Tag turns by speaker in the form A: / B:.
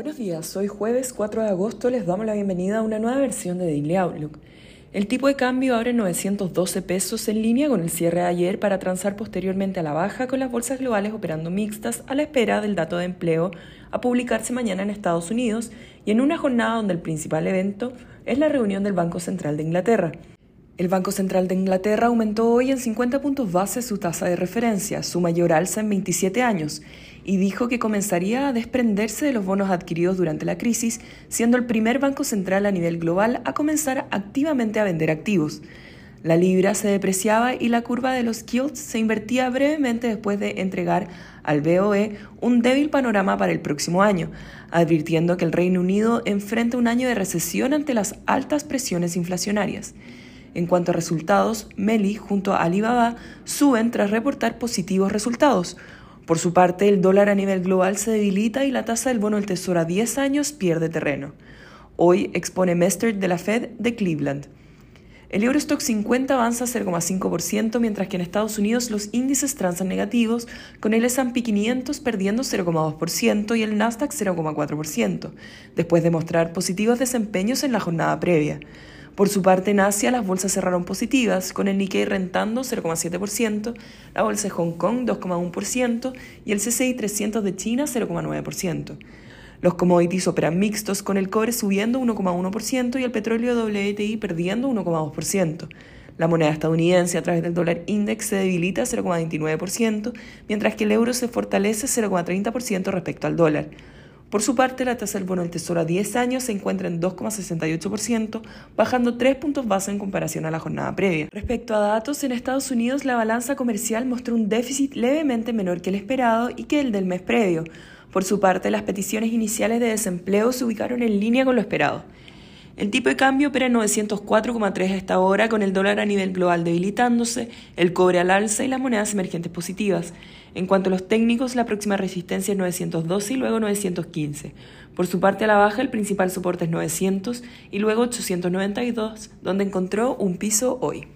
A: Buenos días, hoy jueves 4 de agosto les damos la bienvenida a una nueva versión de Daily Outlook. El tipo de cambio abre 912 pesos en línea con el cierre de ayer para transar posteriormente a la baja con las bolsas globales operando mixtas a la espera del dato de empleo a publicarse mañana en Estados Unidos y en una jornada donde el principal evento es la reunión del Banco Central de Inglaterra. El Banco Central de Inglaterra aumentó hoy en 50 puntos base su tasa de referencia, su mayor alza en 27 años, y dijo que comenzaría a desprenderse de los bonos adquiridos durante la crisis, siendo el primer banco central a nivel global a comenzar activamente a vender activos. La libra se depreciaba y la curva de los yields se invertía brevemente después de entregar al BOE un débil panorama para el próximo año, advirtiendo que el Reino Unido enfrenta un año de recesión ante las altas presiones inflacionarias. En cuanto a resultados, Meli junto a Alibaba suben tras reportar positivos resultados. Por su parte, el dólar a nivel global se debilita y la tasa del bono del Tesoro a 10 años pierde terreno. Hoy expone Mester de la Fed de Cleveland. El Eurostock 50 avanza 0,5%, mientras que en Estados Unidos los índices transan negativos, con el S&P 500 perdiendo 0,2% y el Nasdaq 0,4%, después de mostrar positivos desempeños en la jornada previa. Por su parte, en Asia las bolsas cerraron positivas, con el Nikkei rentando 0,7%, la bolsa de Hong Kong 2,1% y el CCI 300 de China 0,9%. Los commodities operan mixtos, con el cobre subiendo 1,1% y el petróleo WTI perdiendo 1,2%. La moneda estadounidense a través del dólar index se debilita 0,29%, mientras que el euro se fortalece 0,30% respecto al dólar. Por su parte, la tasa del bono del Tesoro a 10 años se encuentra en 2,68%, bajando 3 puntos base en comparación a la jornada previa. Respecto a datos, en Estados Unidos la balanza comercial mostró un déficit levemente menor que el esperado y que el del mes previo. Por su parte, las peticiones iniciales de desempleo se ubicaron en línea con lo esperado. El tipo de cambio opera en 904,3 a esta hora, con el dólar a nivel global debilitándose, el cobre al alza y las monedas emergentes positivas. En cuanto a los técnicos, la próxima resistencia es 912 y luego 915. Por su parte a la baja, el principal soporte es 900 y luego 892, donde encontró un piso hoy.